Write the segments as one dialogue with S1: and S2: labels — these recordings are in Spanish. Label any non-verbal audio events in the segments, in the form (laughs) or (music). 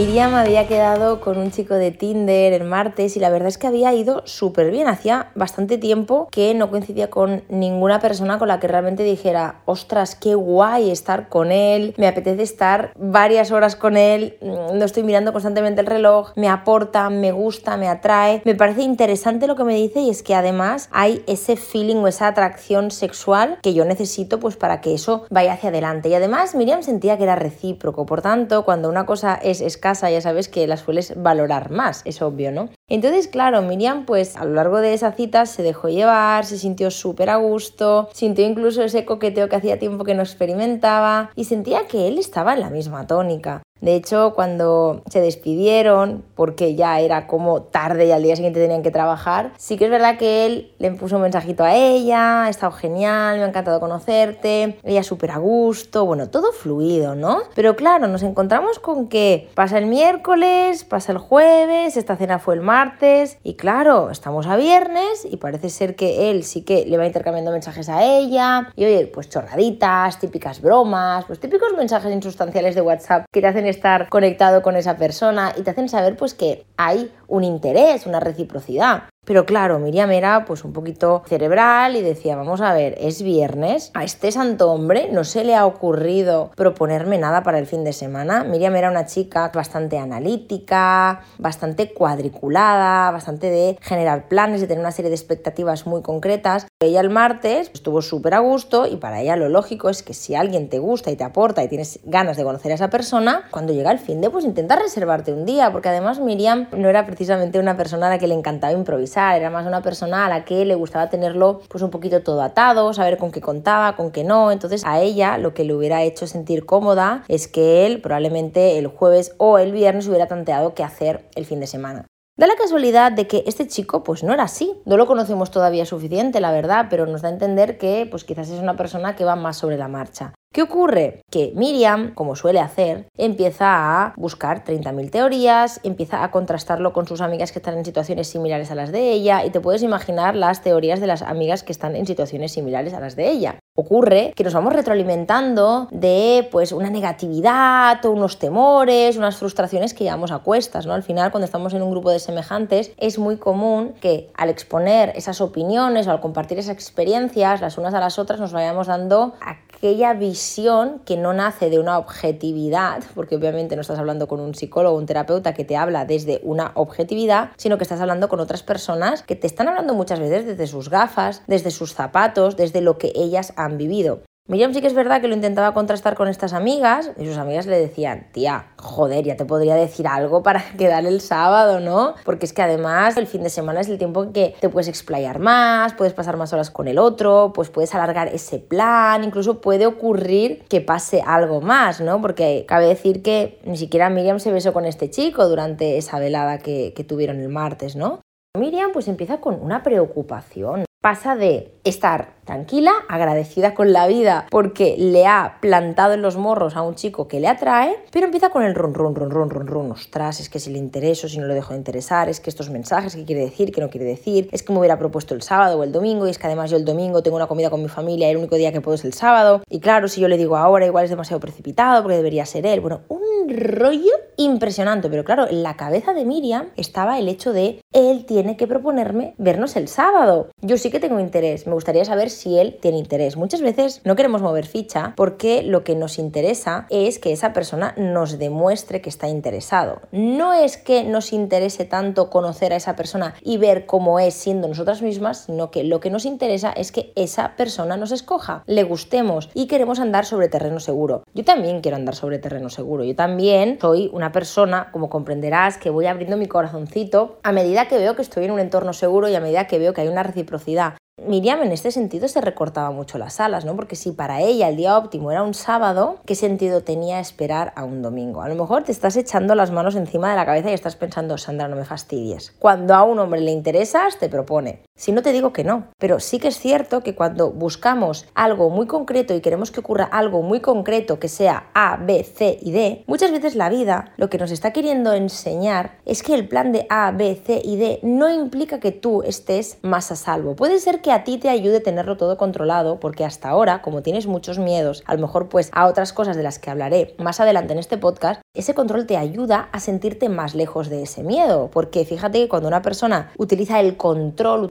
S1: Miriam había quedado con un chico de Tinder el martes y la verdad es que había ido súper bien. Hacía bastante tiempo que no coincidía con ninguna persona con la que realmente dijera, ostras, qué guay estar con él, me apetece estar varias horas con él, mm, no estoy mirando constantemente el reloj, me aporta, me gusta, me atrae. Me parece interesante lo que me dice y es que además hay ese feeling o esa atracción sexual que yo necesito pues para que eso vaya hacia adelante. Y además Miriam sentía que era recíproco, por tanto, cuando una cosa es ya sabes que las sueles valorar más, es obvio, ¿no? Entonces, claro, Miriam pues a lo largo de esa cita se dejó llevar, se sintió súper a gusto, sintió incluso ese coqueteo que hacía tiempo que no experimentaba y sentía que él estaba en la misma tónica. De hecho, cuando se despidieron, porque ya era como tarde y al día siguiente tenían que trabajar, sí que es verdad que él le puso un mensajito a ella, ha estado genial, me ha encantado conocerte, ella súper a gusto, bueno, todo fluido, ¿no? Pero claro, nos encontramos con que pasa el miércoles, pasa el jueves, esta cena fue el martes, y claro, estamos a viernes y parece ser que él sí que le va intercambiando mensajes a ella, y oye, pues chorraditas, típicas bromas, pues típicos mensajes insustanciales de WhatsApp que te hacen estar conectado con esa persona y te hacen saber pues que hay un interés, una reciprocidad. Pero claro, Miriam era pues un poquito cerebral y decía, vamos a ver, es viernes, a este santo hombre no se le ha ocurrido proponerme nada para el fin de semana. Miriam era una chica bastante analítica, bastante cuadriculada, bastante de generar planes, de tener una serie de expectativas muy concretas. Ella el martes estuvo súper a gusto y para ella lo lógico es que si alguien te gusta y te aporta y tienes ganas de conocer a esa persona, cuando llega el fin de pues intenta reservarte un día, porque además Miriam no era precisamente una persona a la que le encantaba improvisar era más una persona a la que le gustaba tenerlo pues un poquito todo atado, saber con qué contaba, con qué no. Entonces a ella lo que le hubiera hecho sentir cómoda es que él probablemente el jueves o el viernes hubiera tanteado qué hacer el fin de semana. Da la casualidad de que este chico pues no era así, no lo conocemos todavía suficiente, la verdad, pero nos da a entender que pues quizás es una persona que va más sobre la marcha. ¿Qué ocurre? Que Miriam, como suele hacer, empieza a buscar 30.000 teorías, empieza a contrastarlo con sus amigas que están en situaciones similares a las de ella y te puedes imaginar las teorías de las amigas que están en situaciones similares a las de ella. Ocurre que nos vamos retroalimentando de pues una negatividad o unos temores, unas frustraciones que llevamos a cuestas, ¿no? Al final cuando estamos en un grupo de semejantes es muy común que al exponer esas opiniones o al compartir esas experiencias las unas a las otras nos vayamos dando aquella visión que no nace de una objetividad, porque obviamente no estás hablando con un psicólogo o un terapeuta que te habla desde una objetividad, sino que estás hablando con otras personas que te están hablando muchas veces desde sus gafas, desde sus zapatos, desde lo que ellas han vivido. Miriam sí que es verdad que lo intentaba contrastar con estas amigas y sus amigas le decían, tía, joder, ya te podría decir algo para (laughs) quedar el sábado, ¿no? Porque es que además el fin de semana es el tiempo en que te puedes explayar más, puedes pasar más horas con el otro, pues puedes alargar ese plan, incluso puede ocurrir que pase algo más, ¿no? Porque cabe decir que ni siquiera Miriam se besó con este chico durante esa velada que, que tuvieron el martes, ¿no? Miriam pues empieza con una preocupación pasa de estar tranquila, agradecida con la vida porque le ha plantado en los morros a un chico que le atrae, pero empieza con el run, run, run, run, run, run, ostras, es que si le intereso, si no lo dejo de interesar, es que estos mensajes, ¿qué quiere decir? ¿Qué no quiere decir? Es que me hubiera propuesto el sábado o el domingo y es que además yo el domingo tengo una comida con mi familia y el único día que puedo es el sábado y claro, si yo le digo ahora igual es demasiado precipitado porque debería ser él. Bueno, un rollo impresionante, pero claro, en la cabeza de Miriam estaba el hecho de él tiene que proponerme vernos el sábado. Yo sí que tengo interés, me gustaría saber si él tiene interés. Muchas veces no queremos mover ficha porque lo que nos interesa es que esa persona nos demuestre que está interesado. No es que nos interese tanto conocer a esa persona y ver cómo es siendo nosotras mismas, sino que lo que nos interesa es que esa persona nos escoja, le gustemos y queremos andar sobre terreno seguro. Yo también quiero andar sobre terreno seguro. Yo también soy una persona, como comprenderás, que voy abriendo mi corazoncito a medida que veo que estoy en un entorno seguro y a medida que veo que hay una reciprocidad. Miriam en este sentido se recortaba mucho las alas, ¿no? Porque si para ella el día óptimo era un sábado, ¿qué sentido tenía esperar a un domingo? A lo mejor te estás echando las manos encima de la cabeza y estás pensando, Sandra, no me fastidies. Cuando a un hombre le interesas, te propone. Si no te digo que no, pero sí que es cierto que cuando buscamos algo muy concreto y queremos que ocurra algo muy concreto que sea A, B, C y D, muchas veces la vida lo que nos está queriendo enseñar es que el plan de A, B, C y D no implica que tú estés más a salvo. Puede ser que a ti te ayude tenerlo todo controlado porque hasta ahora, como tienes muchos miedos, a lo mejor pues a otras cosas de las que hablaré más adelante en este podcast, ese control te ayuda a sentirte más lejos de ese miedo. Porque fíjate que cuando una persona utiliza el control,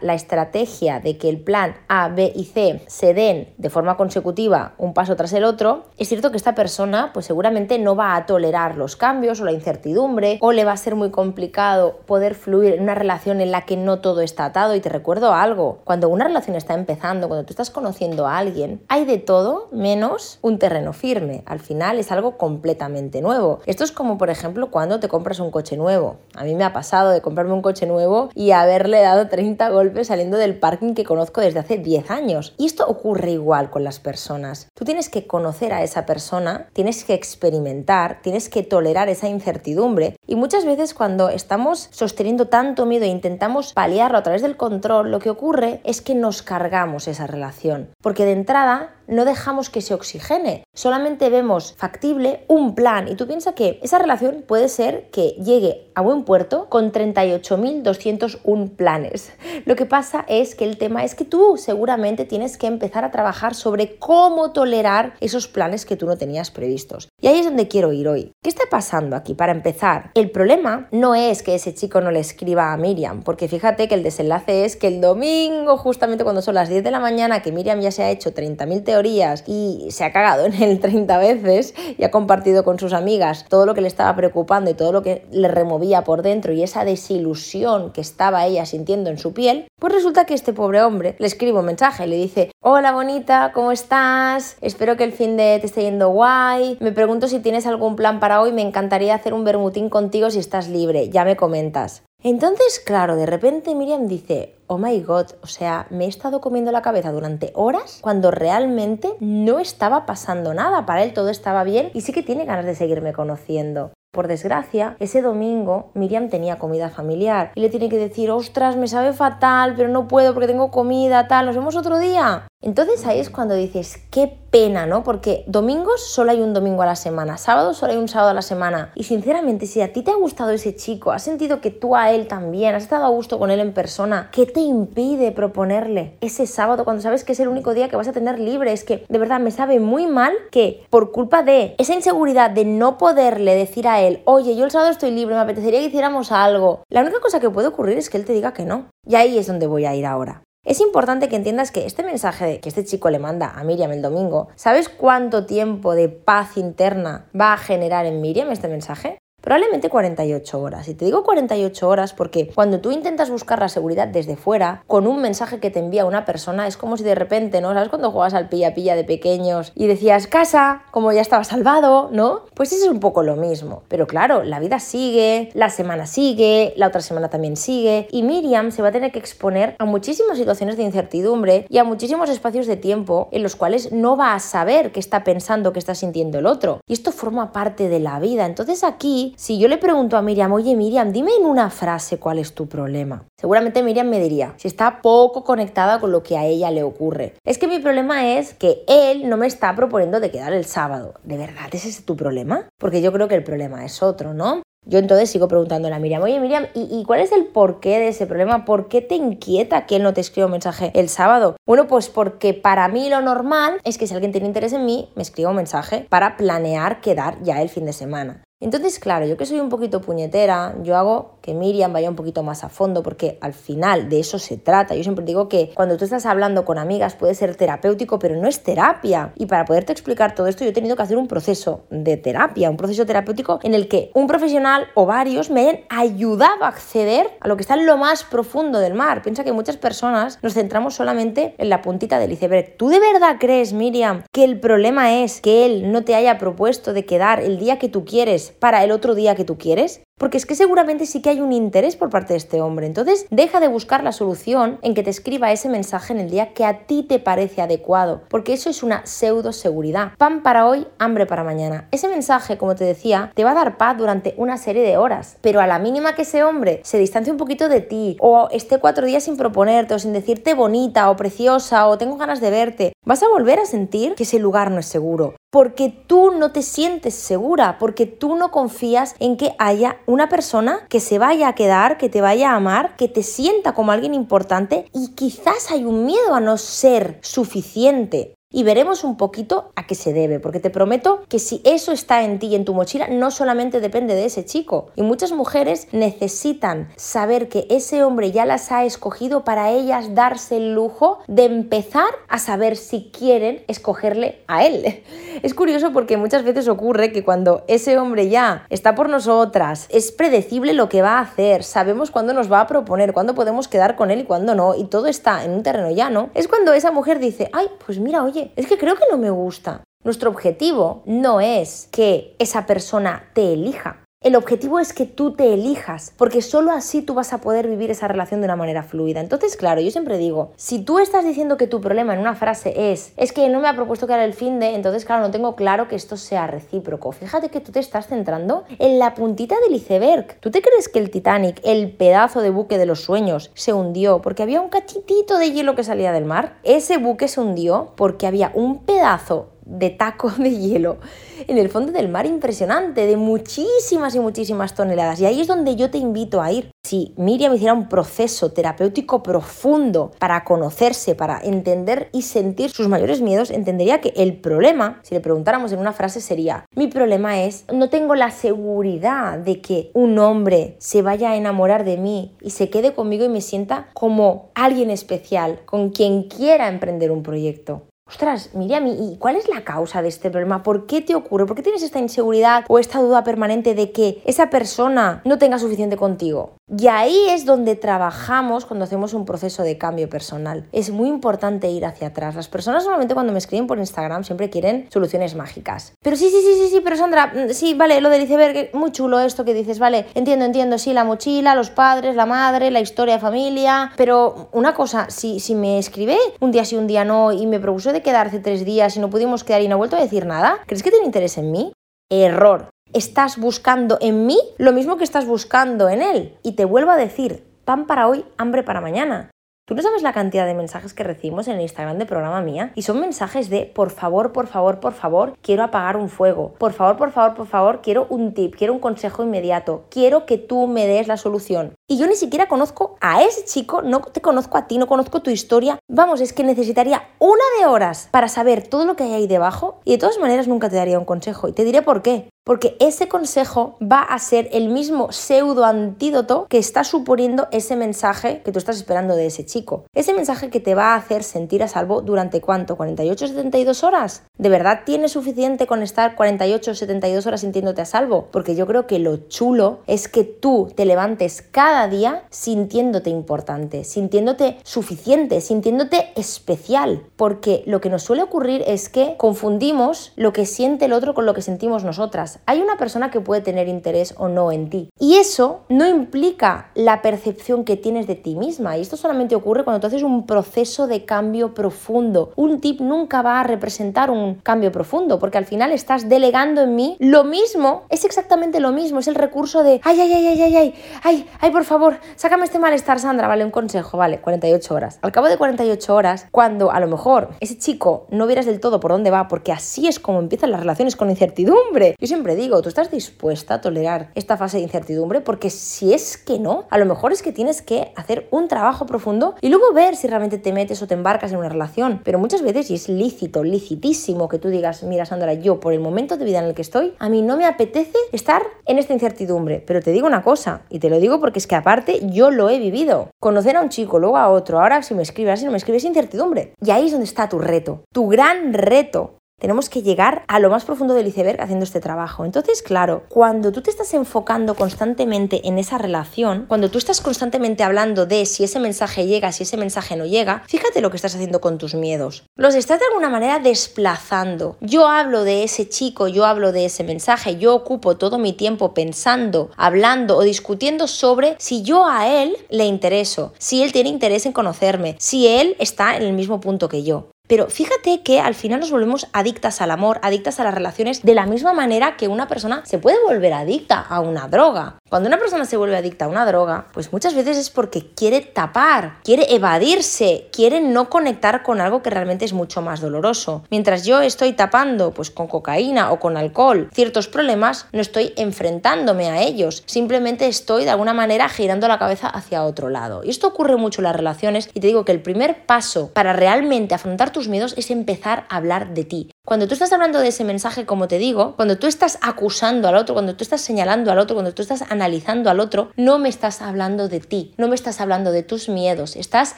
S1: la estrategia de que el plan A, B y C se den de forma consecutiva un paso tras el otro, es cierto que esta persona pues seguramente no va a tolerar los cambios o la incertidumbre o le va a ser muy complicado poder fluir en una relación en la que no todo está atado. Y te recuerdo algo, cuando una relación está empezando, cuando tú estás conociendo a alguien, hay de todo menos un terreno firme. Al final es algo completamente nuevo. Esto es como, por ejemplo, cuando te compras un coche nuevo. A mí me ha pasado de comprarme un coche nuevo y haberle dado 30 golpes saliendo del parking que conozco desde hace 10 años. Y esto ocurre igual con las personas. Tú tienes que conocer a esa persona, tienes que experimentar, tienes que tolerar esa incertidumbre. Y muchas veces cuando estamos sosteniendo tanto miedo e intentamos paliarlo a través del control, lo que ocurre es que nos cargamos esa relación. Porque de entrada no dejamos que se oxigene, solamente vemos factible un plan y tú piensas que esa relación puede ser que llegue a buen puerto con 38.201 planes. (laughs) Lo que pasa es que el tema es que tú seguramente tienes que empezar a trabajar sobre cómo tolerar esos planes que tú no tenías previstos. Y ahí es donde quiero ir hoy. ¿Qué está pasando aquí? Para empezar, el problema no es que ese chico no le escriba a Miriam, porque fíjate que el desenlace es que el domingo, justamente cuando son las 10 de la mañana, que Miriam ya se ha hecho 30.000 teorías, y se ha cagado en él (laughs) 30 veces y ha compartido con sus amigas todo lo que le estaba preocupando y todo lo que le removía por dentro y esa desilusión que estaba ella sintiendo en su piel, pues resulta que este pobre hombre le escribe un mensaje, le dice, hola bonita, ¿cómo estás? Espero que el fin de te esté yendo guay. Me pregunto si tienes algún plan para hoy, me encantaría hacer un bermutín contigo si estás libre, ya me comentas. Entonces, claro, de repente Miriam dice, oh my god, o sea, me he estado comiendo la cabeza durante horas cuando realmente no estaba pasando nada, para él todo estaba bien y sí que tiene ganas de seguirme conociendo. Por desgracia, ese domingo Miriam tenía comida familiar y le tiene que decir, ostras, me sabe fatal, pero no puedo porque tengo comida, tal, nos vemos otro día. Entonces ahí es cuando dices, qué pena, ¿no? Porque domingos solo hay un domingo a la semana, sábados solo hay un sábado a la semana. Y sinceramente, si a ti te ha gustado ese chico, has sentido que tú a él también, has estado a gusto con él en persona, ¿qué te impide proponerle ese sábado cuando sabes que es el único día que vas a tener libre? Es que de verdad me sabe muy mal que por culpa de esa inseguridad de no poderle decir a él, oye, yo el sábado estoy libre, me apetecería que hiciéramos algo, la única cosa que puede ocurrir es que él te diga que no. Y ahí es donde voy a ir ahora. Es importante que entiendas que este mensaje que este chico le manda a Miriam el domingo, ¿sabes cuánto tiempo de paz interna va a generar en Miriam este mensaje? Probablemente 48 horas. Y te digo 48 horas porque cuando tú intentas buscar la seguridad desde fuera, con un mensaje que te envía una persona, es como si de repente, ¿no? ¿Sabes cuando juegas al pilla-pilla de pequeños y decías casa, como ya estaba salvado, ¿no? Pues eso es un poco lo mismo. Pero claro, la vida sigue, la semana sigue, la otra semana también sigue, y Miriam se va a tener que exponer a muchísimas situaciones de incertidumbre y a muchísimos espacios de tiempo en los cuales no va a saber qué está pensando, qué está sintiendo el otro. Y esto forma parte de la vida. Entonces aquí si yo le pregunto a Miriam, oye Miriam, dime en una frase cuál es tu problema. Seguramente Miriam me diría, si está poco conectada con lo que a ella le ocurre. Es que mi problema es que él no me está proponiendo de quedar el sábado. ¿De verdad es ese tu problema? Porque yo creo que el problema es otro, ¿no? Yo entonces sigo preguntándole a Miriam, oye Miriam, ¿y, cuál es el porqué de ese problema? ¿Por qué te inquieta que él no te escriba un mensaje el sábado? Bueno, pues porque para mí lo normal es que si alguien tiene interés en mí, me escriba un mensaje para planear quedar ya el fin de semana. Entonces, claro, yo que soy un poquito puñetera, yo hago que Miriam vaya un poquito más a fondo porque al final de eso se trata. Yo siempre digo que cuando tú estás hablando con amigas puede ser terapéutico, pero no es terapia. Y para poderte explicar todo esto yo he tenido que hacer un proceso de terapia, un proceso terapéutico en el que un profesional o varios me han ayudado a acceder a lo que está en lo más profundo del mar. Piensa que muchas personas nos centramos solamente en la puntita del iceberg. ¿Tú de verdad crees, Miriam, que el problema es que él no te haya propuesto de quedar el día que tú quieres para el otro día que tú quieres? Porque es que seguramente sí que hay un interés por parte de este hombre. Entonces, deja de buscar la solución en que te escriba ese mensaje en el día que a ti te parece adecuado, porque eso es una pseudo seguridad. Pan para hoy, hambre para mañana. Ese mensaje, como te decía, te va a dar paz durante una serie de horas, pero a la mínima que ese hombre se distancie un poquito de ti o esté cuatro días sin proponerte o sin decirte bonita o preciosa o tengo ganas de verte, vas a volver a sentir que ese lugar no es seguro porque tú no te sientes segura, porque tú no confías en que haya una persona que se vaya a quedar, que te vaya a amar, que te sienta como alguien importante y quizás hay un miedo a no ser suficiente. Y veremos un poquito a qué se debe, porque te prometo que si eso está en ti y en tu mochila, no solamente depende de ese chico. Y muchas mujeres necesitan saber que ese hombre ya las ha escogido para ellas darse el lujo de empezar a saber si quieren escogerle a él. (laughs) Es curioso porque muchas veces ocurre que cuando ese hombre ya está por nosotras, es predecible lo que va a hacer, sabemos cuándo nos va a proponer, cuándo podemos quedar con él y cuándo no, y todo está en un terreno llano, es cuando esa mujer dice, ay, pues mira, oye, es que creo que no me gusta. Nuestro objetivo no es que esa persona te elija. El objetivo es que tú te elijas, porque solo así tú vas a poder vivir esa relación de una manera fluida. Entonces, claro, yo siempre digo, si tú estás diciendo que tu problema en una frase es, es que no me ha propuesto que el fin de, entonces, claro, no tengo claro que esto sea recíproco. Fíjate que tú te estás centrando en la puntita del iceberg. ¿Tú te crees que el Titanic, el pedazo de buque de los sueños, se hundió porque había un cachitito de hielo que salía del mar? Ese buque se hundió porque había un pedazo de taco de hielo en el fondo del mar impresionante, de muchísimas y muchísimas toneladas. Y ahí es donde yo te invito a ir. Si Miriam hiciera un proceso terapéutico profundo para conocerse, para entender y sentir sus mayores miedos, entendería que el problema, si le preguntáramos en una frase, sería, mi problema es, no tengo la seguridad de que un hombre se vaya a enamorar de mí y se quede conmigo y me sienta como alguien especial, con quien quiera emprender un proyecto ostras, Miriam, ¿y cuál es la causa de este problema? ¿Por qué te ocurre? ¿Por qué tienes esta inseguridad o esta duda permanente de que esa persona no tenga suficiente contigo? Y ahí es donde trabajamos cuando hacemos un proceso de cambio personal. Es muy importante ir hacia atrás. Las personas normalmente cuando me escriben por Instagram siempre quieren soluciones mágicas. Pero sí, sí, sí, sí, sí, pero Sandra, mm, sí, vale, lo del iceberg, muy chulo esto que dices, vale, entiendo, entiendo, sí, la mochila, los padres, la madre, la historia de familia, pero una cosa, si, si me escribe un día sí, un día no y me propuso de quedarse tres días y no pudimos quedar y no ha vuelto a decir nada, ¿crees que tiene interés en mí? Error estás buscando en mí lo mismo que estás buscando en él. Y te vuelvo a decir, pan para hoy, hambre para mañana. Tú no sabes la cantidad de mensajes que recibimos en el Instagram de programa mía y son mensajes de por favor, por favor, por favor, quiero apagar un fuego. Por favor, por favor, por favor, quiero un tip, quiero un consejo inmediato. Quiero que tú me des la solución. Y yo ni siquiera conozco a ese chico, no te conozco a ti, no conozco tu historia. Vamos, es que necesitaría una de horas para saber todo lo que hay ahí debajo y de todas maneras nunca te daría un consejo. Y te diré por qué porque ese consejo va a ser el mismo pseudo antídoto que está suponiendo ese mensaje que tú estás esperando de ese chico. Ese mensaje que te va a hacer sentir a salvo durante cuánto? ¿48 72 horas? ¿De verdad tienes suficiente con estar 48 72 horas sintiéndote a salvo? Porque yo creo que lo chulo es que tú te levantes cada día sintiéndote importante, sintiéndote suficiente, sintiéndote especial. Porque lo que nos suele ocurrir es que confundimos lo que siente el otro con lo que sentimos nosotras hay una persona que puede tener interés o no en ti. Y eso no implica la percepción que tienes de ti misma. Y esto solamente ocurre cuando tú haces un proceso de cambio profundo. Un tip nunca va a representar un cambio profundo, porque al final estás delegando en mí lo mismo, es exactamente lo mismo, es el recurso de, ay, ay, ay, ay, ay, ay, ay, ay, por favor, sácame este malestar, Sandra, vale, un consejo, vale, 48 horas. Al cabo de 48 horas, cuando a lo mejor ese chico no vieras del todo por dónde va, porque así es como empiezan las relaciones con incertidumbre. Yo siempre digo, ¿tú estás dispuesta a tolerar esta fase de incertidumbre? Porque si es que no, a lo mejor es que tienes que hacer un trabajo profundo y luego ver si realmente te metes o te embarcas en una relación. Pero muchas veces, y es lícito, licitísimo que tú digas, mira Sandra, yo por el momento de vida en el que estoy, a mí no me apetece estar en esta incertidumbre. Pero te digo una cosa, y te lo digo porque es que aparte yo lo he vivido. Conocer a un chico, luego a otro, ahora si me escribes, si no me escribes, incertidumbre. Y ahí es donde está tu reto, tu gran reto Tenemos que llegar a lo más profundo del iceberg haciendo este trabajo. Entonces, claro, cuando tú te estás enfocando constantemente en esa relación, cuando tú estás constantemente hablando de si ese mensaje llega, si ese mensaje no llega, fíjate lo que estás haciendo con tus miedos. Los estás de alguna manera desplazando. Yo hablo de ese chico, yo hablo de ese mensaje, yo ocupo todo mi tiempo pensando, hablando o discutiendo sobre si yo a él le intereso, si él tiene interés en conocerme, si él está en el mismo punto que yo. Pero fíjate que al final nos volvemos adictas al amor, adictas a las relaciones, de la misma manera que una persona se puede volver adicta a una droga. Cuando una persona se vuelve adicta a una droga, pues muchas veces es porque quiere tapar, quiere evadirse, quiere no conectar con algo que realmente es mucho más doloroso. Mientras yo estoy tapando, pues con cocaína o con alcohol, ciertos problemas, no estoy enfrentándome a ellos, simplemente estoy de alguna manera girando la cabeza hacia otro lado. Y esto ocurre mucho en las relaciones y te digo que el primer paso para realmente afrontar tu miedos es empezar a hablar de ti. Cuando tú estás hablando de ese mensaje, como te digo, cuando tú estás acusando al otro, cuando tú estás señalando al otro, cuando tú estás analizando al otro, no me estás hablando de ti, no me estás hablando de tus miedos, estás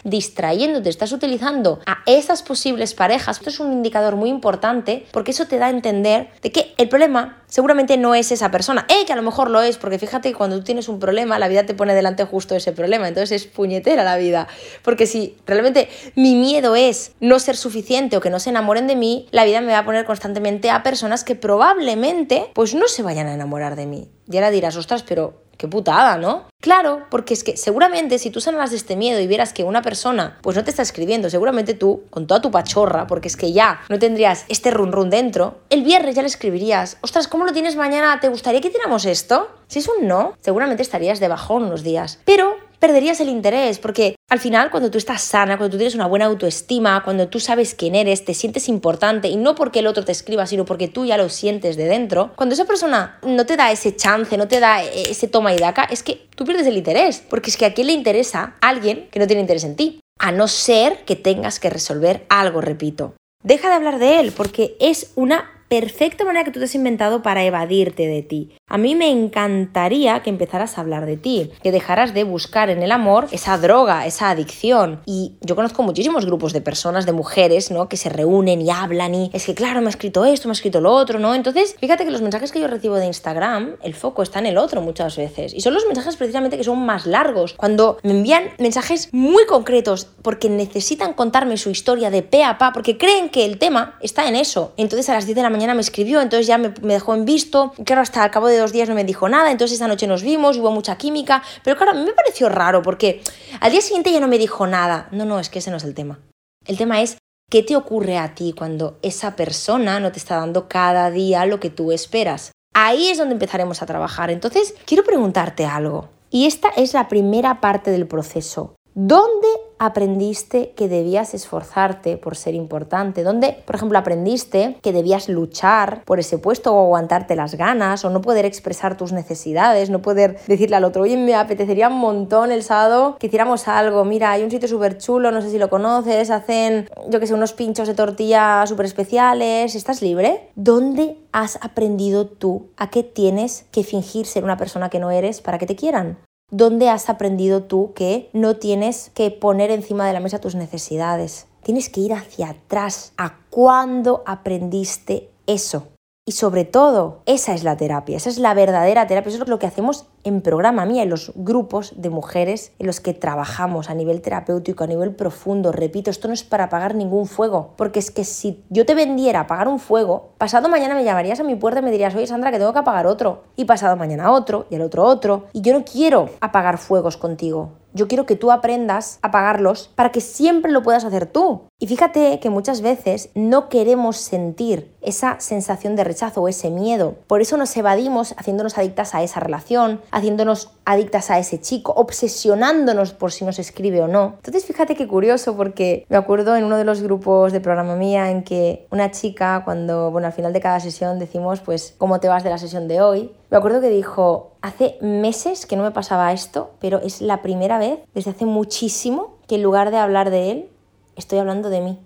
S1: distrayéndote, estás utilizando a esas posibles parejas. Esto es un indicador muy importante porque eso te da a entender de que el problema seguramente no es esa persona, eh, que a lo mejor lo es, porque fíjate que cuando tú tienes un problema, la vida te pone delante justo ese problema, entonces es puñetera la vida, porque si realmente mi miedo es no ser suficiente o que no se enamoren de mí, la vida me va a poner constantemente a personas que probablemente pues no se vayan a enamorar de mí. Y ahora dirás, ostras, pero qué putada, ¿no? Claro, porque es que seguramente si tú sanaras de este miedo y vieras que una persona pues no te está escribiendo, seguramente tú, con toda tu pachorra, porque es que ya no tendrías este run run dentro, el viernes ya le escribirías, ostras, ¿cómo lo tienes mañana? ¿Te gustaría que tiramos esto? Si es un no, seguramente estarías de bajón unos días. Pero perderías el interés, porque al final cuando tú estás sana, cuando tú tienes una buena autoestima, cuando tú sabes quién eres, te sientes importante, y no porque el otro te escriba, sino porque tú ya lo sientes de dentro, cuando esa persona no te da ese chance, no te da ese toma y daca, es que tú pierdes el interés, porque es que a quién le interesa alguien que no tiene interés en ti, a no ser que tengas que resolver algo, repito. Deja de hablar de él, porque es una perfecta manera que tú te has inventado para evadirte de ti. A mí me encantaría que empezaras a hablar de ti, que dejaras de buscar en el amor esa droga, esa adicción. Y yo conozco muchísimos grupos de personas, de mujeres, ¿no? Que se reúnen y hablan y es que, claro, me ha escrito esto, me ha escrito lo otro, ¿no? Entonces, fíjate que los mensajes que yo recibo de Instagram, el foco está en el otro muchas veces. Y son los mensajes precisamente que son más largos. Cuando me envían mensajes muy concretos porque necesitan contarme su historia de pe a pa, porque creen que el tema está en eso. Entonces a las 10 de la mañana me escribió, entonces ya me, dejó en visto, claro, hasta al cabo de dos días no me dijo nada, entonces esa noche nos vimos, hubo mucha química, pero claro, a mí me pareció raro porque al día siguiente ya no me dijo nada. No, no, es que ese no es el tema. El tema es qué te ocurre a ti cuando esa persona no te está dando cada día lo que tú esperas. Ahí es donde empezaremos a trabajar. Entonces, quiero preguntarte algo. Y esta es la primera parte del proceso. ¿Dónde aprendiste que debías esforzarte por ser importante? ¿Dónde, por ejemplo, aprendiste que debías luchar por ese puesto o aguantarte las ganas o no poder expresar tus necesidades, no poder decirle al otro, oye, me apetecería un montón el sábado que hiciéramos algo, mira, hay un sitio súper chulo, no sé si lo conoces, hacen, yo que sé, unos pinchos de tortilla súper especiales, ¿estás libre? ¿Dónde has aprendido tú a qué tienes que fingir ser una persona que no eres para que te quieran? ¿Dónde has aprendido tú que no tienes que poner encima de la mesa tus necesidades? Tienes que ir hacia atrás. ¿A cuándo aprendiste eso? Y sobre todo, esa es la terapia, esa es la verdadera terapia, eso es lo que hacemos en programa mía, en los grupos de mujeres en los que trabajamos a nivel terapéutico, a nivel profundo. Repito, esto no es para apagar ningún fuego, porque es que si yo te vendiera apagar un fuego, pasado mañana me llamarías a mi puerta y me dirías, oye Sandra, que tengo que apagar otro, y pasado mañana otro, y el otro otro, y yo no quiero apagar fuegos contigo. Yo quiero que tú aprendas a apagarlos para que siempre lo puedas hacer tú. Y fíjate que muchas veces no queremos sentir esa sensación de rechazo o ese miedo. Por eso nos evadimos haciéndonos adictas a esa relación, haciéndonos adictas a ese chico, obsesionándonos por si nos escribe o no. Entonces fíjate qué curioso porque me acuerdo en uno de los grupos de programa mía en que una chica cuando, bueno, al final de cada sesión decimos pues cómo te vas de la sesión de hoy. Me acuerdo que dijo, hace meses que no me pasaba esto, pero es la primera vez desde hace muchísimo que en lugar de hablar de él, estoy hablando de mí.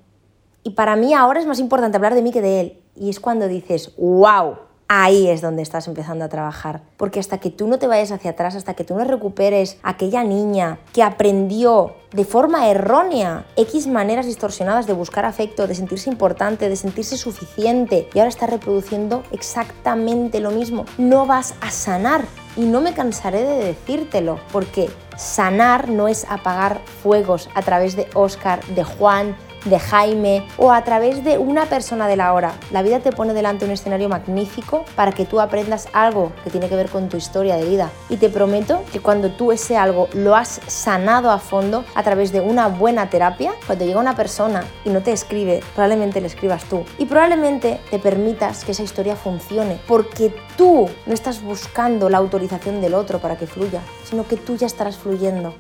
S1: Y para mí ahora es más importante hablar de mí que de él. Y es cuando dices, wow, ahí es donde estás empezando a trabajar. Porque hasta que tú no te vayas hacia atrás, hasta que tú no recuperes aquella niña que aprendió de forma errónea X maneras distorsionadas de buscar afecto, de sentirse importante, de sentirse suficiente y ahora está reproduciendo exactamente lo mismo, no vas a sanar. Y no me cansaré de decírtelo, porque sanar no es apagar fuegos a través de Oscar, de Juan, de Jaime o a través de una persona de la hora. La vida te pone delante un escenario magnífico para que tú aprendas algo que tiene que ver con tu historia de vida. Y te prometo que cuando tú ese algo lo has sanado a fondo a través de una buena terapia, cuando llega una persona y no te escribe, probablemente le escribas tú. Y probablemente te permitas que esa historia funcione, porque tú no estás buscando la autorización del otro para que fluya, sino que tú ya estarás fluyendo.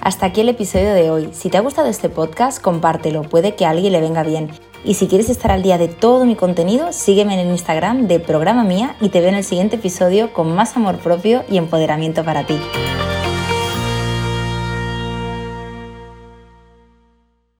S1: Hasta aquí el episodio de hoy. Si te ha gustado este podcast, compártelo, puede que a alguien le venga bien. Y si quieres estar al día de todo mi contenido, sígueme en el Instagram de Programa Mía y te veo en el siguiente episodio con más amor propio y empoderamiento para ti.